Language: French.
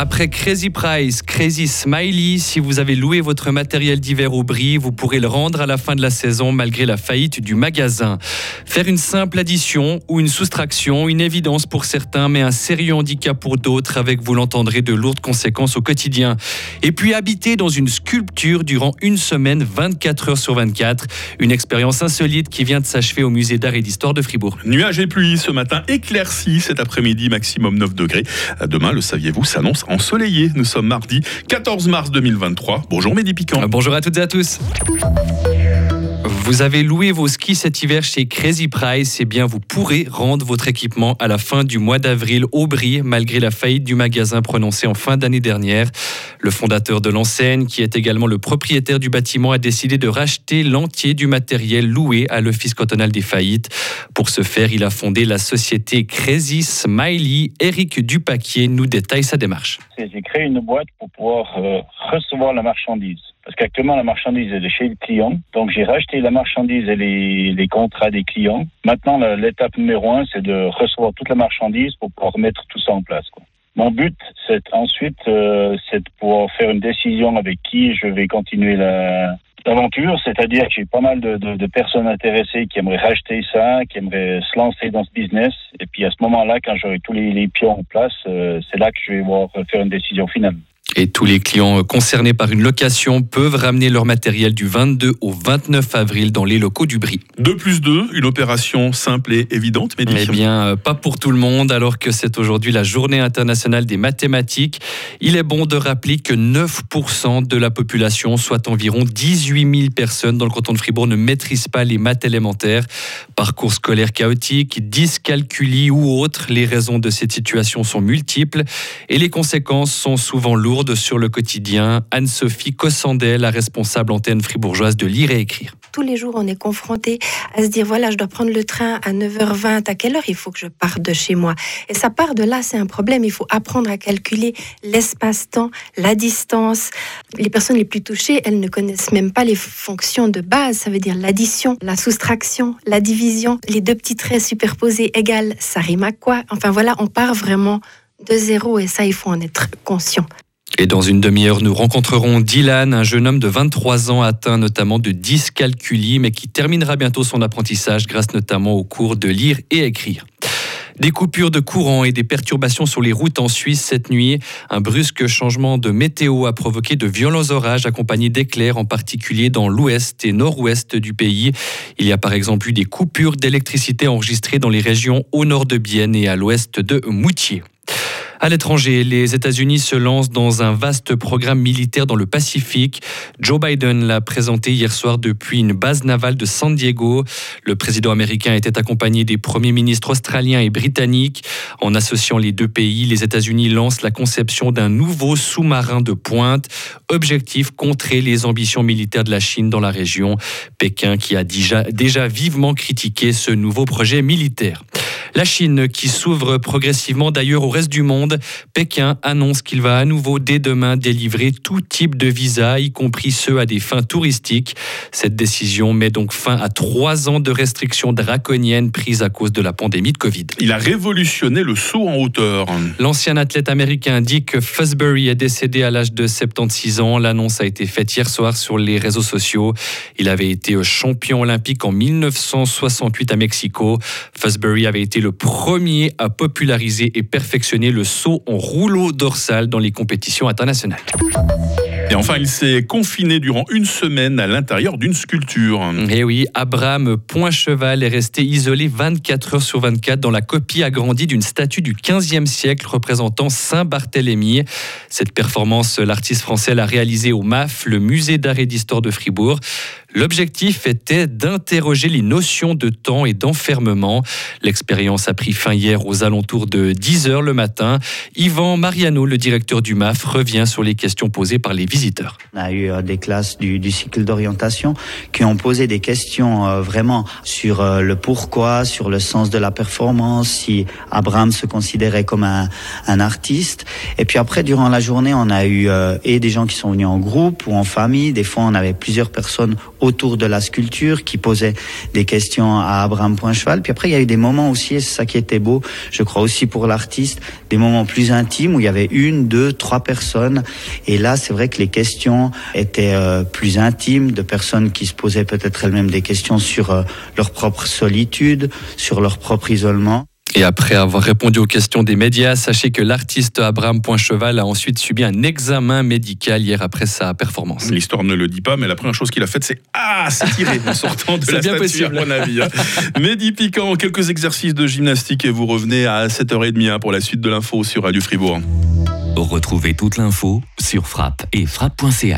Après Crazy Price, Crazy Smiley, si vous avez loué votre matériel d'hiver au bris, vous pourrez le rendre à la fin de la saison malgré la faillite du magasin. Faire une simple addition ou une soustraction, une évidence pour certains, mais un sérieux handicap pour d'autres, avec, vous l'entendrez, de lourdes conséquences au quotidien. Et puis habiter dans une sculpture durant une semaine, 24 heures sur 24, une expérience insolite qui vient de s'achever au musée d'art et d'histoire de Fribourg. Nuages et pluie ce matin, éclairci cet après-midi, maximum 9 degrés. Demain, le saviez-vous, s'annonce ensoleillé. Nous sommes mardi 14 mars 2023. Bonjour Mehdi Piquant. Bonjour à toutes et à tous. Vous avez loué vos skis cet hiver chez Crazy Price, et eh bien vous pourrez rendre votre équipement à la fin du mois d'avril au bris, malgré la faillite du magasin prononcée en fin d'année dernière. Le fondateur de l'enseigne, qui est également le propriétaire du bâtiment, a décidé de racheter l'entier du matériel loué à l'Office cantonal des faillites. Pour ce faire, il a fondé la société Crazy Smiley. Eric Dupaquier nous détaille sa démarche. J'ai créé une boîte pour pouvoir euh, recevoir la marchandise. Parce qu'actuellement, la marchandise est de chez le client. Donc, j'ai racheté la marchandise et les, contrats des clients. Maintenant, l'étape numéro un, c'est de recevoir toute la marchandise pour pouvoir mettre tout ça en place. Mon but, c'est ensuite, euh, c'est de pouvoir faire une décision avec qui je vais continuer l'aventure, c'est-à-dire que j'ai pas mal de, personnes intéressées qui aimeraient racheter ça, qui aimeraient se lancer dans ce business. Et puis à ce moment-là, quand j'aurai tous les, pions en place, euh, c'est là que je vais pouvoir faire une décision finale. Et tous les clients concernés par une location peuvent ramener leur matériel du 22 au 29 avril dans les locaux du Brie. 2 plus 2, une opération simple et évidente, mais Eh bien, euh, pas pour tout le monde, alors que c'est aujourd'hui la journée internationale des mathématiques. Il est bon de rappeler que 9% de la population, soit environ 18 000 personnes dans le canton de Fribourg, ne maîtrisent pas les maths élémentaires. Parcours scolaire chaotique, dyscalculie ou autres, les raisons de cette situation sont multiples et les conséquences sont souvent lourdes sur le quotidien. Anne-Sophie Cossandel, la responsable antenne fribourgeoise de lire et écrire. Tous les jours, on est confronté à se dire voilà, je dois prendre le train à 9h20. À quelle heure il faut que je parte de chez moi? Et ça part de là, c'est un problème. Il faut apprendre à calculer l'espace-temps, la distance. Les personnes les plus touchées, elles ne connaissent même pas les fonctions de base. Ça veut dire l'addition, la soustraction, la division. Les deux petits traits superposés égales, ça rime à quoi? Enfin voilà, on part vraiment de zéro et ça, il faut en être conscient. Et dans une demi-heure, nous rencontrerons Dylan, un jeune homme de 23 ans atteint notamment de dyscalculie, mais qui terminera bientôt son apprentissage grâce notamment au cours de lire et écrire. Des coupures de courant et des perturbations sur les routes en Suisse cette nuit. Un brusque changement de météo a provoqué de violents orages accompagnés d'éclairs, en particulier dans l'ouest et nord-ouest du pays. Il y a par exemple eu des coupures d'électricité enregistrées dans les régions au nord de Bienne et à l'ouest de Moutier. À l'étranger, les États-Unis se lancent dans un vaste programme militaire dans le Pacifique. Joe Biden l'a présenté hier soir depuis une base navale de San Diego. Le président américain était accompagné des premiers ministres australiens et britanniques. En associant les deux pays, les États-Unis lancent la conception d'un nouveau sous-marin de pointe. Objectif contrer les ambitions militaires de la Chine dans la région. Pékin qui a déjà, déjà vivement critiqué ce nouveau projet militaire. La Chine qui s'ouvre progressivement d'ailleurs au reste du monde. Pékin annonce qu'il va à nouveau dès demain délivrer tout type de visa, y compris ceux à des fins touristiques. Cette décision met donc fin à trois ans de restrictions draconiennes prises à cause de la pandémie de Covid. Il a révolutionné le saut en hauteur. L'ancien athlète américain Dick Fosbury est décédé à l'âge de 76 ans. L'annonce a été faite hier soir sur les réseaux sociaux. Il avait été champion olympique en 1968 à Mexico. Fosbury avait été le premier à populariser et perfectionner le saut en rouleau dorsal dans les compétitions internationales. Et enfin, il s'est confiné durant une semaine à l'intérieur d'une sculpture. Et eh oui, Abraham Poincheval est resté isolé 24 heures sur 24 dans la copie agrandie d'une statue du 15e siècle représentant Saint-Barthélemy. Cette performance, l'artiste français l'a réalisée au MAF, le musée d'art et d'histoire de Fribourg. L'objectif était d'interroger les notions de temps et d'enfermement. L'expérience a pris fin hier aux alentours de 10 heures le matin. Yvan Mariano, le directeur du MAF, revient sur les questions posées par les visiteurs. On a eu euh, des classes du, cycle d'orientation qui ont posé des questions euh, vraiment sur euh, le pourquoi, sur le sens de la performance, si Abraham se considérait comme un, artiste. Et puis après, durant la journée, on a eu et des gens qui sont venus en groupe ou en famille. Des fois, on avait plusieurs personnes autour de la sculpture, qui posait des questions à Abraham Poincheval. Puis après, il y a eu des moments aussi, et c'est ça qui était beau, je crois aussi pour l'artiste, des moments plus intimes où il y avait une, deux, trois personnes. Et là, c'est vrai que les questions étaient euh, plus intimes, de personnes qui se posaient peut-être elles-mêmes des questions sur euh, leur propre solitude, sur leur propre isolement. Et après avoir répondu aux questions des médias, sachez que l'artiste Abraham Poincheval a ensuite subi un examen médical hier après sa performance. L'histoire ne le dit pas, mais la première chose qu'il a faite, c'est Ah, s'étirer en sortant de la bien statue, possible. à mon avis. Mehdi Piquant, quelques exercices de gymnastique et vous revenez à 7h30 hein, pour la suite de l'info sur Radio Fribourg. Retrouvez toute l'info sur frappe et frappe.ch.